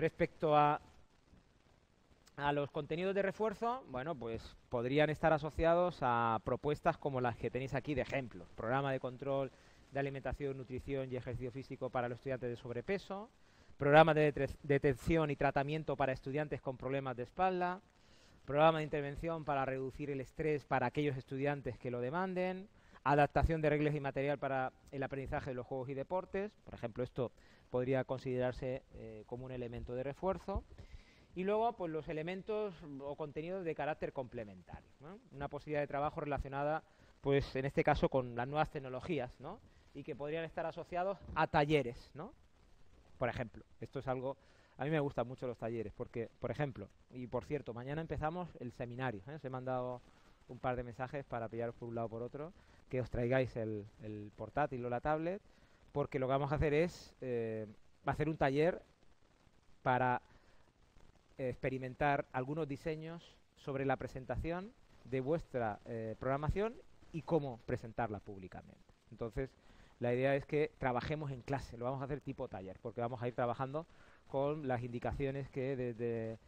Respecto a, a los contenidos de refuerzo, bueno, pues podrían estar asociados a propuestas como las que tenéis aquí de ejemplo. Programa de control de alimentación, nutrición y ejercicio físico para los estudiantes de sobrepeso, programa de detención y tratamiento para estudiantes con problemas de espalda, programa de intervención para reducir el estrés para aquellos estudiantes que lo demanden, adaptación de reglas y material para el aprendizaje de los juegos y deportes, por ejemplo, esto podría considerarse eh, como un elemento de refuerzo, y luego pues los elementos o contenidos de carácter complementario, una posibilidad de trabajo relacionada, pues en este caso con las nuevas tecnologías, ¿no? y que podrían estar asociados a talleres, ¿no? Por ejemplo, esto es algo a mí me gustan mucho los talleres porque, por ejemplo, y por cierto, mañana empezamos el seminario. ¿eh? Os he mandado un par de mensajes para pillaros por un lado por otro, que os traigáis el, portátil o la tablet, porque lo que vamos a hacer es eh, hacer un taller para experimentar algunos diseños sobre la presentación de vuestra eh, programación y cómo presentarla públicamente. Entonces, la idea es que trabajemos en clase, lo vamos a hacer tipo taller, porque vamos a ir trabajando con las indicaciones que desde,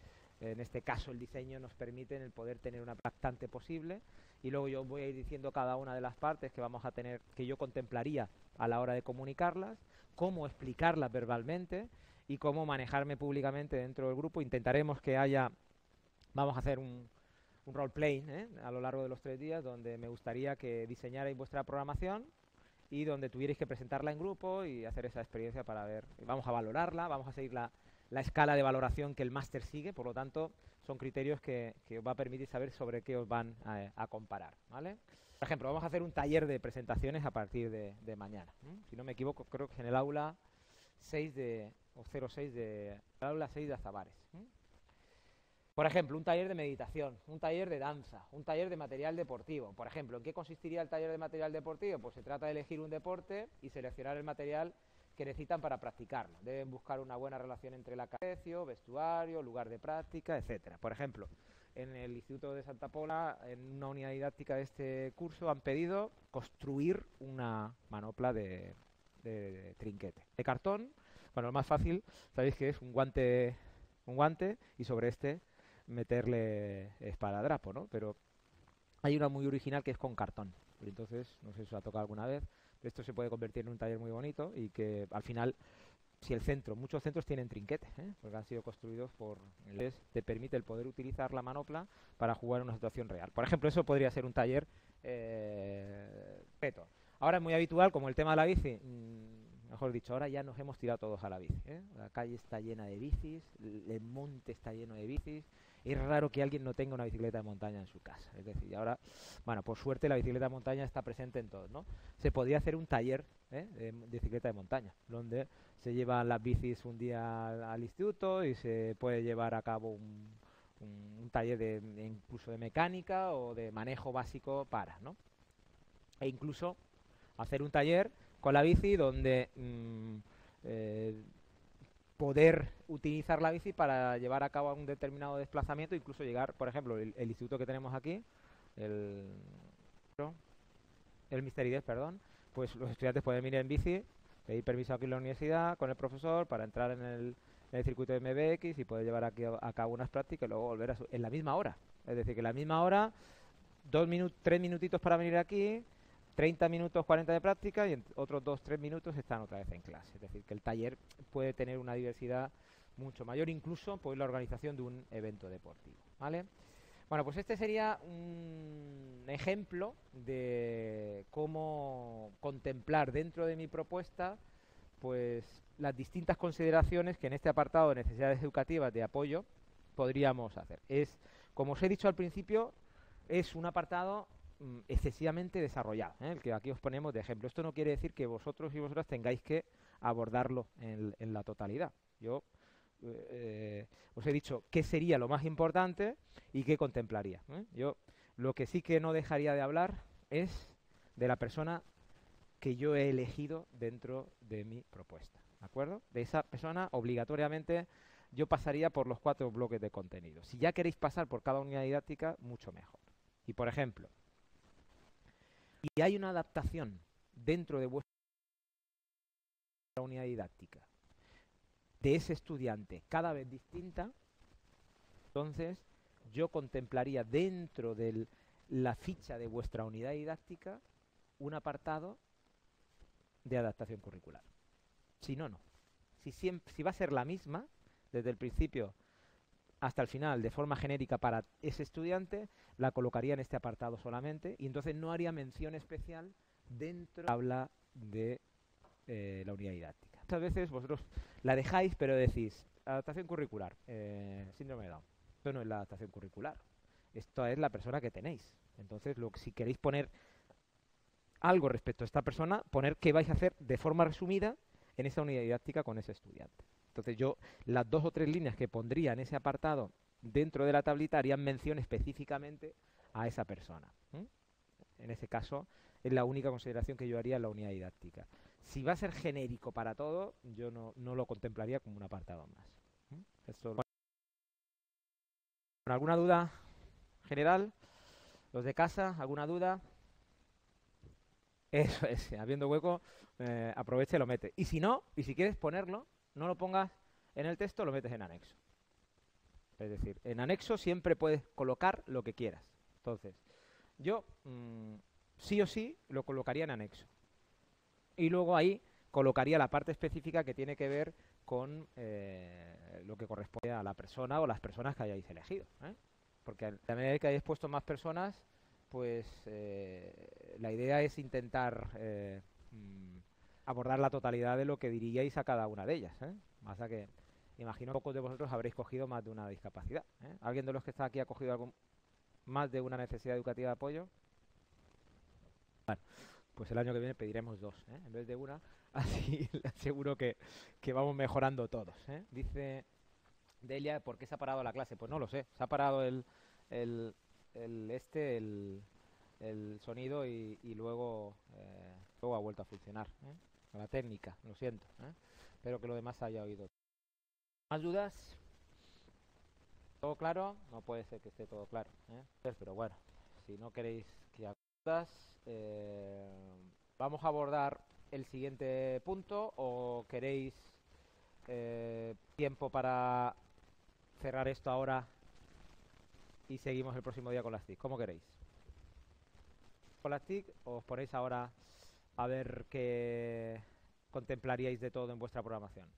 en este caso, el diseño nos permiten el poder tener una bastante posible. Y luego yo voy a ir diciendo cada una de las partes que vamos a tener, que yo contemplaría a la hora de comunicarlas, cómo explicarlas verbalmente y cómo manejarme públicamente dentro del grupo. Intentaremos que haya, vamos a hacer un, un ¿eh? a lo largo de los tres días, donde me gustaría que diseñarais vuestra programación y donde tuvierais que presentarla en grupo y hacer esa experiencia para ver, vamos a valorarla, vamos a seguir la, escala de valoración que el máster sigue, por lo tanto son criterios que, os va a permitir saber sobre qué os van a, comparar, ¿vale? Por ejemplo, vamos a hacer un taller de presentaciones a partir de, mañana. Si no me equivoco, creo que es en el aula 6 de, o 06 de, aula 6 de Azabares. Por ejemplo, un taller de meditación, un taller de danza, un taller de material deportivo. Por ejemplo, ¿en qué consistiría el taller de material deportivo? Pues se trata de elegir un deporte y seleccionar el material que necesitan para practicarlo. Deben buscar una buena relación entre la precio, vestuario, lugar de práctica, etcétera. Por ejemplo, en el Instituto de Santa Pola, en una unidad didáctica de este curso, han pedido construir una manopla de, de trinquete. De cartón, bueno, lo más fácil, sabéis que es un guante, un guante y sobre este meterle esparadrapo, ¿no? Pero hay una muy original que es con cartón. Entonces, no sé si os ha tocado alguna vez. Esto se puede convertir en un taller muy bonito y que al final, si el centro, muchos centros tienen trinquete, ¿eh? porque han sido construidos por... te permite el poder utilizar la manopla para jugar en una situación real. Por ejemplo, eso podría ser un taller eh, peto. Ahora es muy habitual, como el tema de la bici, mejor dicho, ahora ya nos hemos tirado todos a la bici. ¿eh? La calle está llena de bicis, el monte está lleno de bicis es raro que alguien no tenga una bicicleta de montaña en su casa. Es decir, ahora, bueno, por suerte la bicicleta de montaña está presente en todos, ¿no? Se podría hacer un taller ¿eh? de bicicleta de montaña, donde se llevan las bicis un día al, instituto y se puede llevar a cabo un, taller de, incluso de mecánica o de manejo básico para, ¿no? E incluso hacer un taller con la bici donde mm, eh, poder utilizar la bici para llevar a cabo un determinado desplazamiento, incluso llegar, por ejemplo, el, instituto que tenemos aquí, el, el Misterides, perdón, pues los estudiantes pueden venir en bici, pedir permiso aquí en la universidad con el profesor para entrar en el, circuito de MBX y poder llevar aquí a, cabo unas prácticas y luego volver a en la misma hora. Es decir, que en la misma hora, dos minutos, tres minutitos para venir aquí, 30 minutos, 40 de práctica y en otros 2-3 minutos están otra vez en clase. Es decir, que el taller puede tener una diversidad mucho mayor, incluso por la organización de un evento deportivo. ¿vale? Bueno, pues este sería un ejemplo de cómo contemplar dentro de mi propuesta pues las distintas consideraciones que en este apartado de necesidades educativas de apoyo podríamos hacer. Es, como os he dicho al principio, es un apartado Mm, excesivamente desarrollado, ¿eh? el que aquí os ponemos de ejemplo. Esto no quiere decir que vosotros y vosotras tengáis que abordarlo en, la totalidad. Yo eh, os he dicho qué sería lo más importante y qué contemplaría. ¿eh? Yo lo que sí que no dejaría de hablar es de la persona que yo he elegido dentro de mi propuesta. ¿De acuerdo? De esa persona obligatoriamente yo pasaría por los cuatro bloques de contenido. Si ya queréis pasar por cada unidad didáctica, mucho mejor. Y por ejemplo, y hay una adaptación dentro de vuestra unidad didáctica de ese estudiante cada vez distinta, entonces yo contemplaría dentro de la ficha de vuestra unidad didáctica un apartado de adaptación curricular. Si no, no. Si, si va a ser la misma, desde el principio hasta el final, de forma genérica para ese estudiante, la colocaría en este apartado solamente y entonces no haría mención especial dentro de la de eh, la unidad didáctica. Muchas veces vosotros la dejáis, pero decís, adaptación curricular, eh, síndrome de Down. Esto no es la adaptación curricular. Esto es la persona que tenéis. Entonces, lo, si queréis poner algo respecto a esta persona, poner qué vais a hacer de forma resumida en esa unidad didáctica con ese estudiante. Entonces yo las dos o tres líneas que pondría en ese apartado dentro de la tablita harían mención específicamente a esa persona. En ese caso es la única consideración que yo haría en la unidad didáctica. Si va a ser genérico para todo, yo no, lo contemplaría como un apartado más. ¿Alguna duda general? ¿Los de casa? ¿Alguna duda? Eso es, habiendo hueco, eh, aprovecha y lo mete. Y si no, y si quieres ponerlo, no lo pongas en el texto, lo metes en anexo. Es decir, en anexo siempre puedes colocar lo que quieras. Entonces, yo mm, sí o sí lo colocaría en anexo. Y luego ahí colocaría la parte específica que tiene que ver con eh, lo que corresponde a la persona o las personas que hayáis elegido. ¿eh? Porque a medida que hayáis puesto más personas, pues eh, la idea es intentar mm, abordar la totalidad de lo que diríais a cada una de ellas. ¿eh? Más a que imagino pocos de vosotros habréis cogido más de una discapacidad. ¿eh? ¿Alguien de los que está aquí ha cogido algún, más de una necesidad educativa de apoyo? Bueno, pues el año que viene pediremos dos, ¿eh? en vez de una. Así le aseguro que, que vamos mejorando todos. ¿eh? Dice Delia, ¿por qué se ha parado la clase? Pues no lo sé. Se ha parado el, el, el este, el, el sonido y, y luego, eh, luego ha vuelto a funcionar. La técnica, lo siento. ¿eh? Espero que lo demás haya oído. ¿Más dudas? ¿Todo claro? No puede ser que esté todo claro. ¿eh? Pero bueno, si no queréis que haya dudas, eh, vamos a abordar el siguiente punto o queréis eh, tiempo para cerrar esto ahora y seguimos el próximo día con las TIC. ¿Cómo queréis? ¿Con las TIC o os ponéis ahora a ver qué contemplaríais de todo en vuestra programación.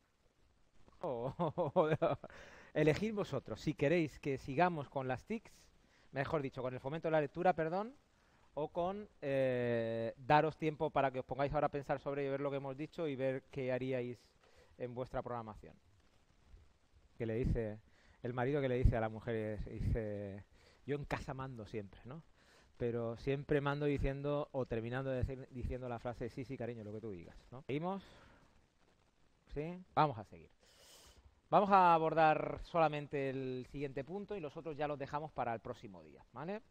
elegid vosotros si queréis que sigamos con las TICs, mejor dicho, con el fomento de la lectura, perdón, o con eh, daros tiempo para que os pongáis ahora a pensar sobre ver lo que hemos dicho y ver qué haríais en vuestra programación. Que le dice el marido que le dice a la mujer, dice, yo en casa mando siempre, ¿no? Pero siempre mando diciendo o terminando de decir, diciendo la frase sí, sí, cariño, lo que tú digas. ¿no? ¿Seguimos? ¿Sí? Vamos a seguir. Vamos a abordar solamente el siguiente punto y los otros ya los dejamos para el próximo día. ¿vale?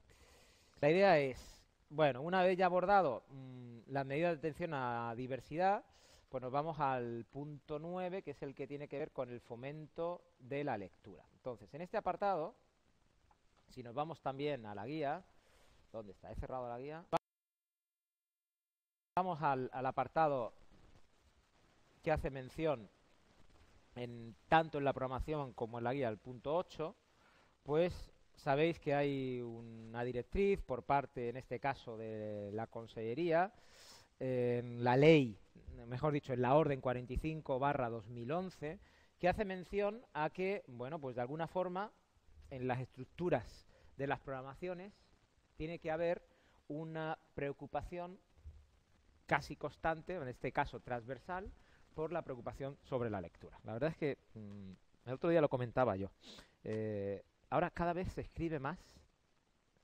La idea es, bueno, una vez ya abordado mmm, las medidas de atención a diversidad, pues nos vamos al punto 9, que es el que tiene que ver con el fomento de la lectura. Entonces, en este apartado, si nos vamos también a la guía, ¿Dónde está? He cerrado la guía. Vamos al, apartado que hace mención en, tanto en la programación como en la guía, el punto 8, pues sabéis que hay una directriz por parte, en este caso, de la Consellería, en la ley, mejor dicho, en la orden 45 barra 2011, que hace mención a que, bueno, pues de alguna forma, en las estructuras de las programaciones tiene que haber una preocupación casi constante, en este caso transversal, por la preocupación sobre la lectura. La verdad es que mm, el otro día lo comentaba yo. Eh, ahora cada vez se escribe más,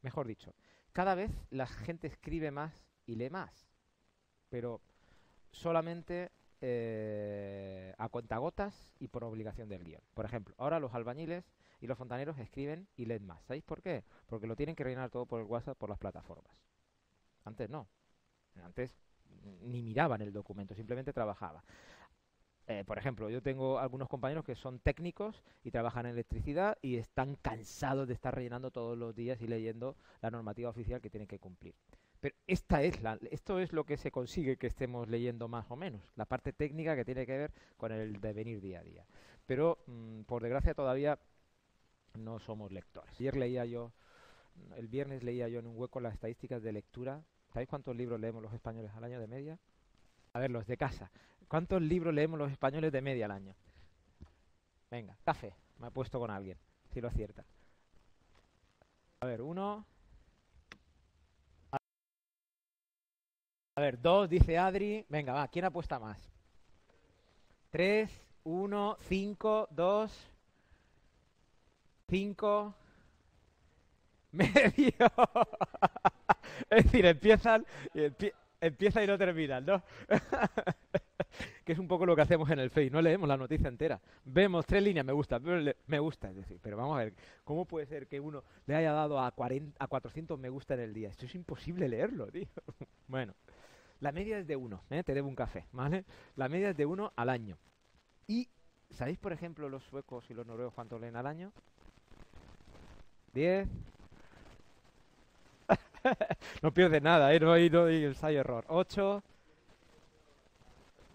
mejor dicho, cada vez la gente escribe más y lee más, pero solamente eh, a cuentagotas y por obligación del guion. Por ejemplo, ahora los albañiles y los fontaneros escriben y leen más. ¿Sabéis por qué? Porque lo tienen que rellenar todo por el WhatsApp, por las plataformas. Antes no. Antes ni miraban el documento, simplemente trabajaba. Eh, por ejemplo, yo tengo algunos compañeros que son técnicos y trabajan en electricidad y están cansados de estar rellenando todos los días y leyendo la normativa oficial que tienen que cumplir. Pero esta es la, esto es lo que se consigue que estemos leyendo más o menos, la parte técnica que tiene que ver con el devenir día a día. pero mm, por desgracia todavía no somos lectores. Ayer leía yo, el viernes leía yo en un hueco las estadísticas de lectura. ¿Sabéis cuántos libros leemos los españoles al año de media? A ver, los de casa. ¿Cuántos libros leemos los españoles de media al año? Venga, café. Me ha puesto con alguien, si lo acierta. A ver, uno. A ver, dos, dice Adri. Venga, va, ¿quién apuesta más? Tres, uno, cinco, dos, cinco, medio. es decir, empiezan y empieza y no terminan, ¿no? que es un poco lo que hacemos en el Face, no leemos la noticia entera. Vemos tres líneas, me gusta, me gusta, es decir, pero vamos a ver, ¿cómo puede ser que uno le haya dado a, 40, a 400 me gusta en el día? Esto es imposible leerlo, tío. bueno, la media es de uno, ¿eh? te debo un café, ¿vale? La media es de uno al año. Y, ¿sabéis, por ejemplo, los suecos y los noruegos cuánto leen al año? 10, no pierde nada, ¿eh? No hay, no hay ensayo error. 8.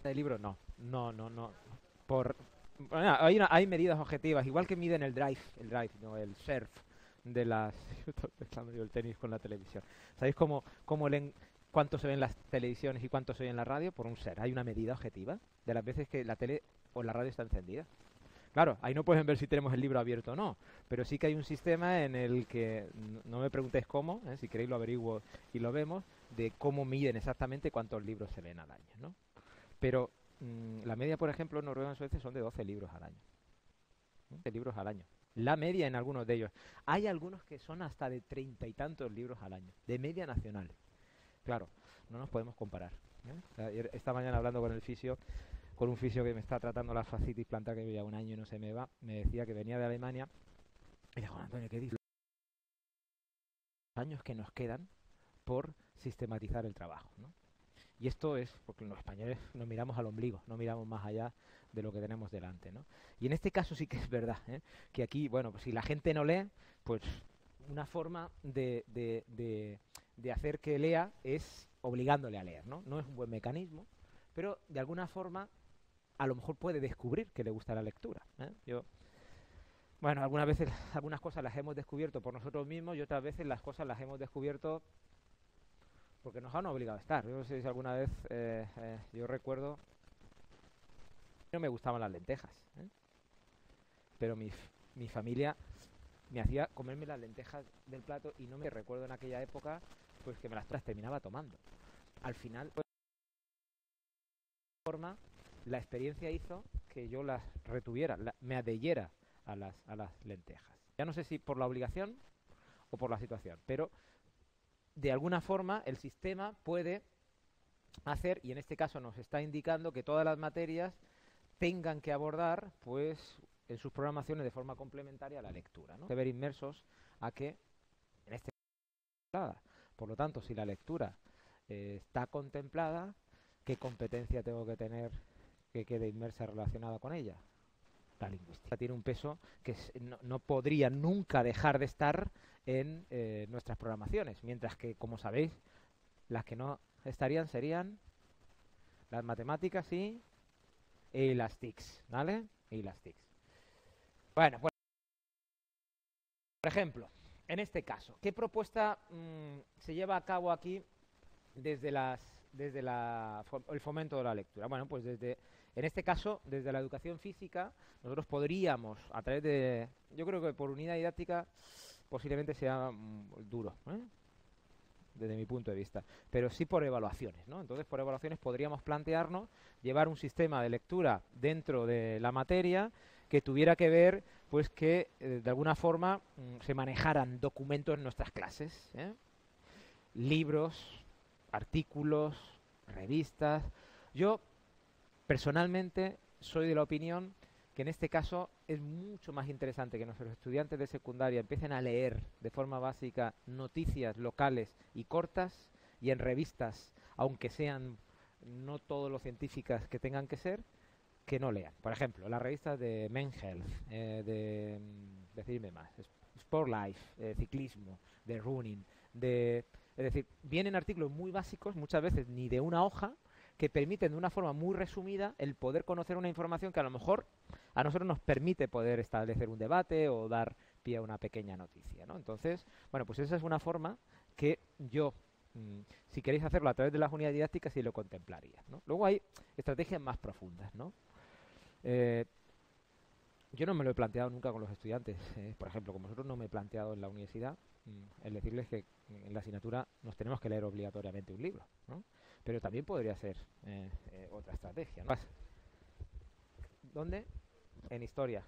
¿El libro? No. No, no, no. Por, hay, hay medidas objetivas, igual que miden el drive, el drive, no el surf de las... el tenis con la televisión. ¿Sabéis cómo, cómo leen, cuánto se ven las televisiones y cuánto se ve en la radio? Por un ser. Hay una medida objetiva de las veces que la tele o la radio está encendida. Claro, ahí no pueden ver si tenemos el libro abierto o no, pero sí que hay un sistema en el que, no me preguntéis cómo, ¿eh? si queréis lo averiguo y lo vemos, de cómo miden exactamente cuántos libros se leen al año, ¿no? Pero mm, la media, por ejemplo, en Noruega y Suecia son de 12 libros al año. 12 libros al año. La media en algunos de ellos. Hay algunos que son hasta de treinta y tantos libros al año, de media nacional. Claro, no nos podemos comparar. ¿eh? Esta mañana hablando con el fisio, con un fisio que me está tratando la fascitis plantar que lleva un año y no se me va, me decía que venía de Alemania y le Antonio, ¿qué dices? Años que nos quedan por sistematizar el trabajo. Y esto es porque los españoles nos miramos al ombligo, no miramos más allá de lo que tenemos delante, ¿no? Y en este caso sí que es verdad, ¿eh? que aquí, bueno, pues si la gente no lee, pues una forma de, de, de, de hacer que lea es obligándole a leer, ¿no? No es un buen mecanismo, pero de alguna forma a lo mejor puede descubrir que le gusta la lectura. ¿eh? Yo, bueno, algunas veces algunas cosas las hemos descubierto por nosotros mismos y otras veces las cosas las hemos descubierto porque nos han obligado a estar. Yo no sé si alguna vez, eh, eh, yo recuerdo, no me gustaban las lentejas, pero mi, mi familia me hacía comerme las lentejas del plato y no me recuerdo en aquella época pues que me las terminaba tomando. Al final, pues, forma la experiencia hizo que yo las retuviera, me adheyera a las, a las lentejas. Ya no sé si por la obligación o por la situación, pero de alguna forma el sistema puede hacer, y en este caso nos está indicando que todas las materias tengan que abordar, pues, en sus programaciones de forma complementaria la lectura, ¿no? ver inmersos a que en este por lo tanto, si la lectura eh, está contemplada, ¿qué competencia tengo que tener que quede inmersa relacionada con ella. La lingüística tiene un peso que no, podría nunca dejar de estar en eh, nuestras programaciones, mientras que, como sabéis, las que no estarían serían las matemáticas y, las TICs, ¿vale? Y las TICs. Bueno, pues, por ejemplo, en este caso, ¿qué propuesta mm, se lleva a cabo aquí desde las desde el fomento de la lectura? Bueno, pues desde en este caso, desde la educación física, nosotros podríamos, a través de, yo creo que por unidad didáctica posiblemente sea mm, duro, ¿eh? desde mi punto de vista, pero sí por evaluaciones, ¿no? Entonces, por evaluaciones podríamos plantearnos llevar un sistema de lectura dentro de la materia que tuviera que ver, pues que eh, de alguna forma mm, se manejaran documentos en nuestras clases, ¿eh? libros, artículos, revistas. Yo Personalmente, soy de la opinión que en este caso es mucho más interesante que nuestros estudiantes de secundaria empiecen a leer de forma básica noticias locales y cortas y en revistas, aunque sean no todo lo científicas que tengan que ser, que no lean. Por ejemplo, las revistas de Men Health, eh, de, mm, decirme más, Sport Life, eh, ciclismo, de running, de, es decir, vienen artículos muy básicos, muchas veces ni de una hoja, que permiten de una forma muy resumida el poder conocer una información que a lo mejor a nosotros nos permite poder establecer un debate o dar pie a una pequeña noticia, ¿no? Entonces, bueno, pues esa es una forma que yo, mm, si queréis hacerlo a través de las unidades didácticas, sí lo contemplaría, ¿no? Luego hay estrategias más profundas, ¿no? Eh, yo no me lo he planteado nunca con los estudiantes. Eh, por ejemplo, como vosotros no me he planteado en la universidad mm, el decirles que en la asignatura nos tenemos que leer obligatoriamente un libro, ¿no? Pero también podría ser eh, eh, otra estrategia. ¿no? ¿Dónde? En historia.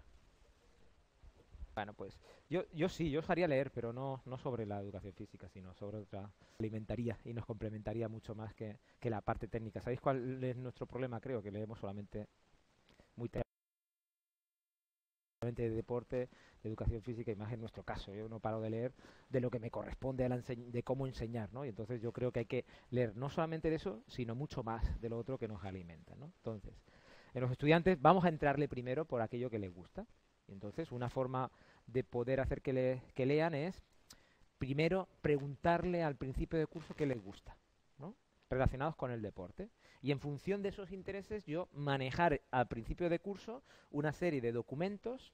Bueno, pues yo, yo sí, yo os haría leer, pero no, no sobre la educación física, sino sobre otra. Alimentaría y nos complementaría mucho más que, que la parte técnica. ¿Sabéis cuál es nuestro problema? Creo que leemos solamente muy de deporte, de educación física y más en nuestro caso. Yo no paro de leer de lo que me corresponde de cómo enseñar, ¿no? Y entonces yo creo que hay que leer no solamente de eso, sino mucho más de lo otro que nos alimenta, ¿no? Entonces, en los estudiantes vamos a entrarle primero por aquello que les gusta. Y entonces, una forma de poder hacer que, le, que lean es primero preguntarle al principio de curso qué les gusta, ¿no? relacionados con el deporte. Y en función de esos intereses, yo manejar al principio de curso una serie de documentos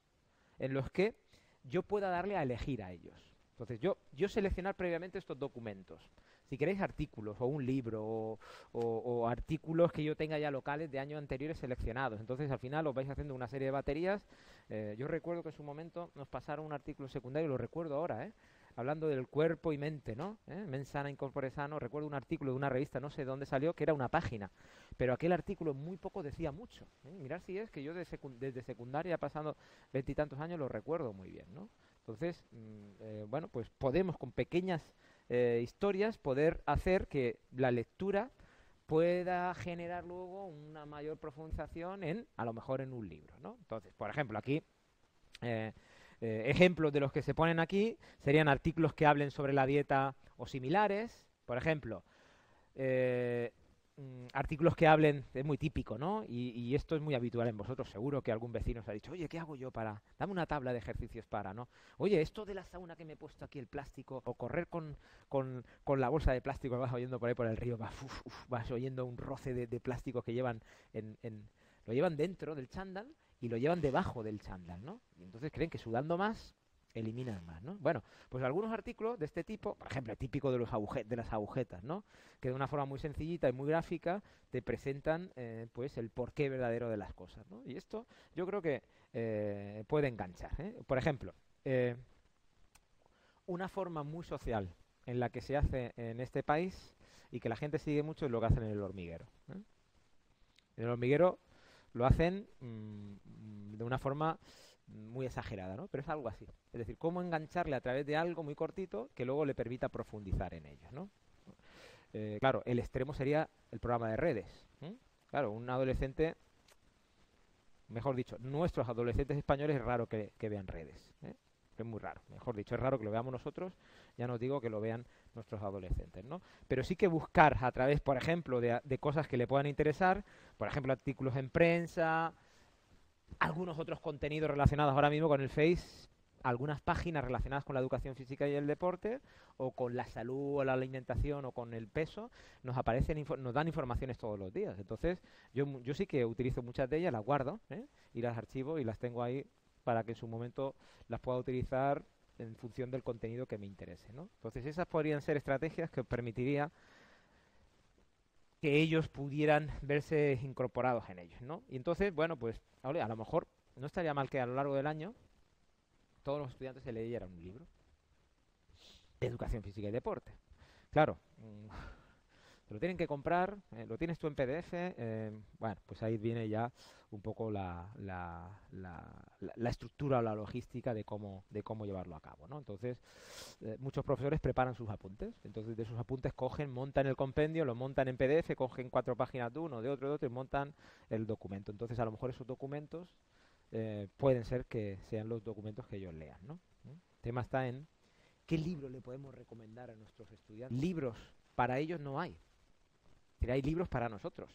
en los que yo pueda darle a elegir a ellos. Entonces, yo, yo seleccionar previamente estos documentos. Si queréis artículos o un libro o, artículos que yo tenga ya locales de años anteriores seleccionados. Entonces, al final os vais haciendo una serie de baterías. Eh, yo recuerdo que en su momento nos pasaron un artículo secundario, lo recuerdo ahora, ¿eh? Hablando del cuerpo y mente, ¿no? ¿Eh? Mensana incorpore sano. Recuerdo un artículo de una revista, no sé de dónde salió, que era una página. Pero aquel artículo muy poco decía mucho. ¿eh? Mirar si es que yo desde secundaria, pasando veintitantos años, lo recuerdo muy bien, ¿no? Entonces, mm, eh, bueno, pues podemos con pequeñas eh, historias poder hacer que la lectura pueda generar luego una mayor profundización en, a lo mejor, en un libro, ¿no? Entonces, por ejemplo, aquí eh, ejemplos de los que se ponen aquí serían artículos que hablen sobre la dieta o similares. Por ejemplo, eh, mm, artículos que hablen, es muy típico, ¿no? Y, esto es muy habitual en vosotros, seguro que algún vecino os ha dicho, oye, ¿qué hago yo para? Dame una tabla de ejercicios para, ¿no? Oye, esto de la sauna que me he puesto aquí el plástico, o correr con, con, con la bolsa de plástico vas oyendo por ahí por el río, vas, vas oyendo un roce de, de plástico que llevan en, en, lo llevan dentro del chándal y lo llevan debajo del chándal, ¿no? Y entonces creen que sudando más eliminan más, ¿no? Bueno, pues algunos artículos de este tipo, por ejemplo, el típico de, los de las agujetas, ¿no? Que de una forma muy sencillita y muy gráfica te presentan, eh, pues, el porqué verdadero de las cosas, ¿no? Y esto yo creo que eh, puede enganchar. ¿eh? Por ejemplo, una forma muy social en la que se hace en este país y que la gente sigue mucho es lo que hacen en el hormiguero. En el hormiguero lo hacen mm, de una forma muy exagerada, ¿no? Pero es algo así. Es decir, cómo engancharle a través de algo muy cortito que luego le permita profundizar en ello, ¿no? Eh, claro, el extremo sería el programa de redes. Claro, un adolescente, mejor dicho, nuestros adolescentes españoles es raro que, vean redes. ¿eh? Es muy raro, mejor dicho, es raro que lo veamos nosotros, ya no digo que lo vean nuestros adolescentes, ¿no? Pero sí que buscar a través, por ejemplo, de, cosas que le puedan interesar, por ejemplo, artículos en prensa, algunos otros contenidos relacionados ahora mismo con el Face, algunas páginas relacionadas con la educación física y el deporte, o con la salud o la alimentación o con el peso, nos aparecen nos dan informaciones todos los días. Entonces, yo, yo sí que utilizo muchas de ellas, las guardo ¿eh? y las archivo y las tengo ahí para que en su momento las pueda utilizar en función del contenido que me interese. ¿no? Entonces esas podrían ser estrategias que permitiría que ellos pudieran verse incorporados en ellos. ¿no? Y entonces, bueno, pues a lo mejor no estaría mal que a lo largo del año todos los estudiantes se leyeran un libro de educación física y deporte. Claro, lo tienen que comprar, eh, lo tienes tú en PDF, eh, bueno, pues ahí viene ya un poco la, la, la, estructura o la logística de cómo, de cómo llevarlo a cabo, ¿no? Entonces, eh, muchos profesores preparan sus apuntes, entonces de sus apuntes cogen, montan el compendio, lo montan en PDF, cogen cuatro páginas de uno, de otro, de otro y montan el documento. Entonces, a lo mejor esos documentos pueden ser que sean los documentos que ellos lean, ¿no? El tema está en qué libro le podemos recomendar a nuestros estudiantes. Libros para ellos no hay hay libros para nosotros,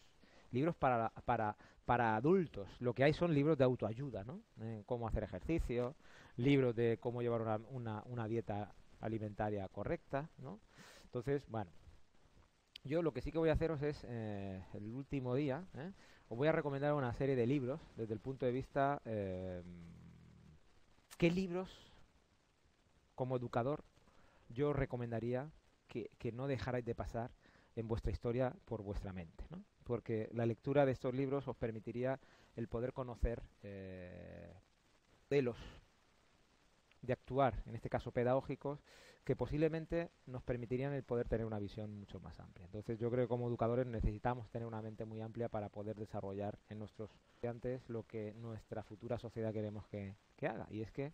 libros para, para, para adultos. Lo que hay son libros de autoayuda, ¿no? Eh, cómo hacer ejercicio, libros de cómo llevar una, una, una dieta alimentaria correcta, ¿no? Entonces, bueno, yo lo que sí que voy a haceros es, eh, el último día, ¿eh? os voy a recomendar una serie de libros desde el punto de vista... Eh, ¿Qué libros, como educador, yo recomendaría que, que no dejarais de pasar en vuestra historia por vuestra mente? ¿no? Porque la lectura de estos libros os permitiría el poder conocer eh, modelos de actuar, en este caso pedagógicos, que posiblemente nos permitirían el poder tener una visión mucho más amplia. Entonces yo creo que como educadores necesitamos tener una mente muy amplia para poder desarrollar en nuestros estudiantes lo que nuestra futura sociedad queremos que, haga. Y es que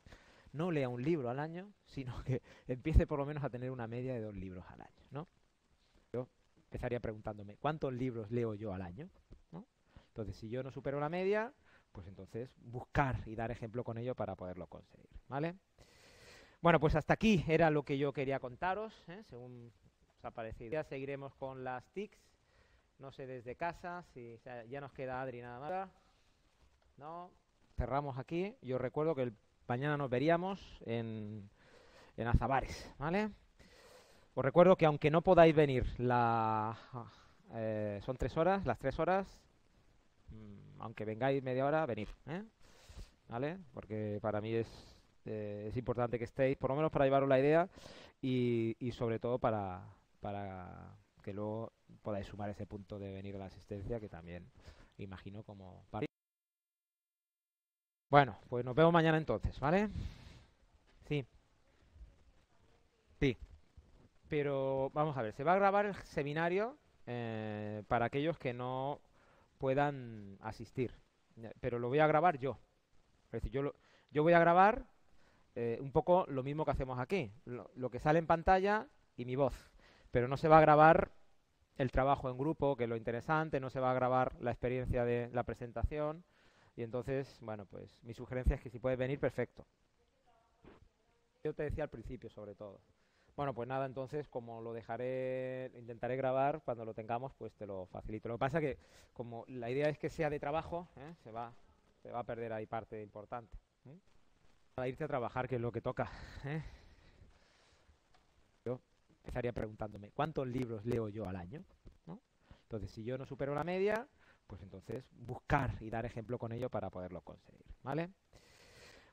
no lea un libro al año, sino que empiece por lo menos a tener una media de dos libros al año. ¿no? Empezaría preguntándome, ¿cuántos libros leo yo al año? Entonces, si yo no supero la media, pues entonces buscar y dar ejemplo con ello para poderlo conseguir. ¿Vale? Bueno, pues hasta aquí era lo que yo quería contaros, ¿eh? según os ha parecido. Ya seguiremos con las TICs, no sé desde casa, si ya nos queda Adri nada más. No, cerramos aquí. Yo recuerdo que mañana nos veríamos en, en Azabares, ¿vale? Os recuerdo que aunque no podáis venir, la, eh, son tres horas, las tres horas, mm, aunque vengáis media hora, venid, ¿eh? ¿vale? Porque para mí es eh, es importante que estéis, por lo menos para llevaros la idea y, sobre todo para, para que luego podáis sumar ese punto de venir a la asistencia que también imagino como... Bueno, pues nos vemos mañana entonces, ¿vale? Sí. Sí. Pero vamos a ver, se va a grabar el seminario eh, para aquellos que no puedan asistir. Pero lo voy a grabar yo. Es decir, yo, lo, yo voy a grabar eh, un poco lo mismo que hacemos aquí, lo, que sale en pantalla y mi voz, pero no se va a grabar el trabajo en grupo, que es lo interesante, no se va a grabar la experiencia de la presentación y entonces, bueno, pues mi sugerencia es que si puedes venir, perfecto. Yo te decía al principio, sobre todo. Bueno, pues nada, entonces, como lo dejaré, intentaré grabar, cuando lo tengamos, pues te lo facilito. Lo que pasa que, como la idea es que sea de trabajo, ¿eh? se, va, se va a perder ahí parte importante. ¿eh? para irte a trabajar, que es lo que toca. ¿eh? Yo empezaría preguntándome, ¿cuántos libros leo yo al año? Entonces, si yo no supero la media, pues entonces buscar y dar ejemplo con ello para poderlo conseguir. ¿Vale?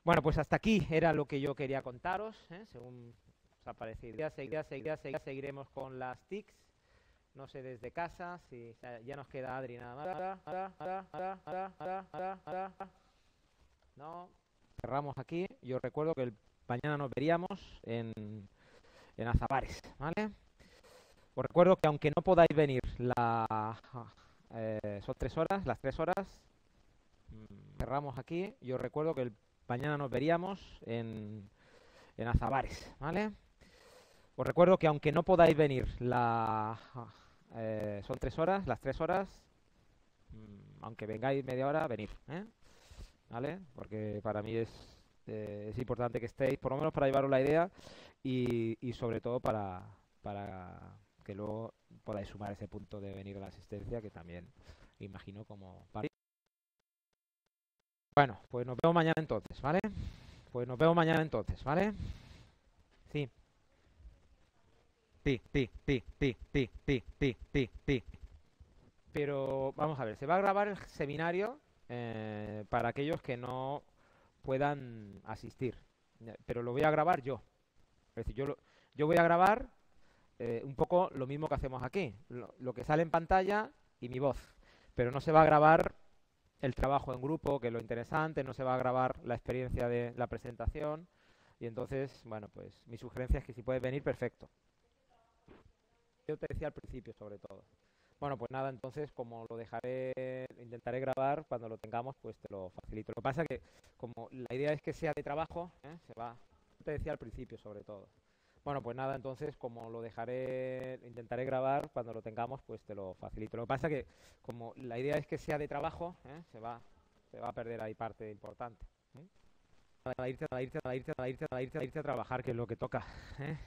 Bueno, pues hasta aquí era lo que yo quería contaros, ¿eh? según os ha parecido. Ya, seguiremos con las TICs, no sé desde casa, si ya nos queda Adri nada más. No, cerramos aquí. Yo recuerdo que el, mañana nos veríamos en, en Azabares, ¿vale? Os recuerdo que aunque no podáis venir, la, eh, tres horas, las tres horas, mm, cerramos aquí. Yo recuerdo que el, mañana nos veríamos en, en Azabares, ¿vale? Os recuerdo que aunque no podáis venir, la, eh, son tres horas, las tres horas, mm, aunque vengáis media hora, venid, ¿eh? ¿vale? Porque para mí es, eh, es importante que estéis, por lo menos para llevaros la idea y, y sobre todo para, para que luego podáis sumar ese punto de venir a la asistencia que también imagino como... Bueno, pues nos vemos mañana entonces, ¿vale? Pues nos vemos mañana entonces, ¿vale? Sí. Pero vamos a ver, se va a grabar el seminario eh, para aquellos que no puedan asistir. Pero lo voy a grabar yo. Es decir, yo, yo voy a grabar eh, un poco lo mismo que hacemos aquí. Lo, que sale en pantalla y mi voz. Pero no se va a grabar el trabajo en grupo, que es lo interesante, no se va a grabar la experiencia de la presentación. Y entonces, bueno, pues mi sugerencia es que si puedes venir, perfecto. Yo te decía al principio, sobre todo. Bueno, pues nada, entonces como lo dejaré, intentaré grabar, cuando lo tengamos, pues te lo facilito. Lo que pasa que como la idea es que sea de trabajo, ¿eh? se va, te decía al principio sobre todo. Bueno, pues nada, entonces como lo dejaré, intentaré grabar, cuando lo tengamos, pues te lo facilito. Lo que pasa que como la idea es que sea de trabajo, ¿eh? se va, se va a perder ahí parte importante. ¿eh? Para irte, a irte, a irte, a irte, a irte a trabajar, que es lo que toca. ¿eh?